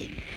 Bye.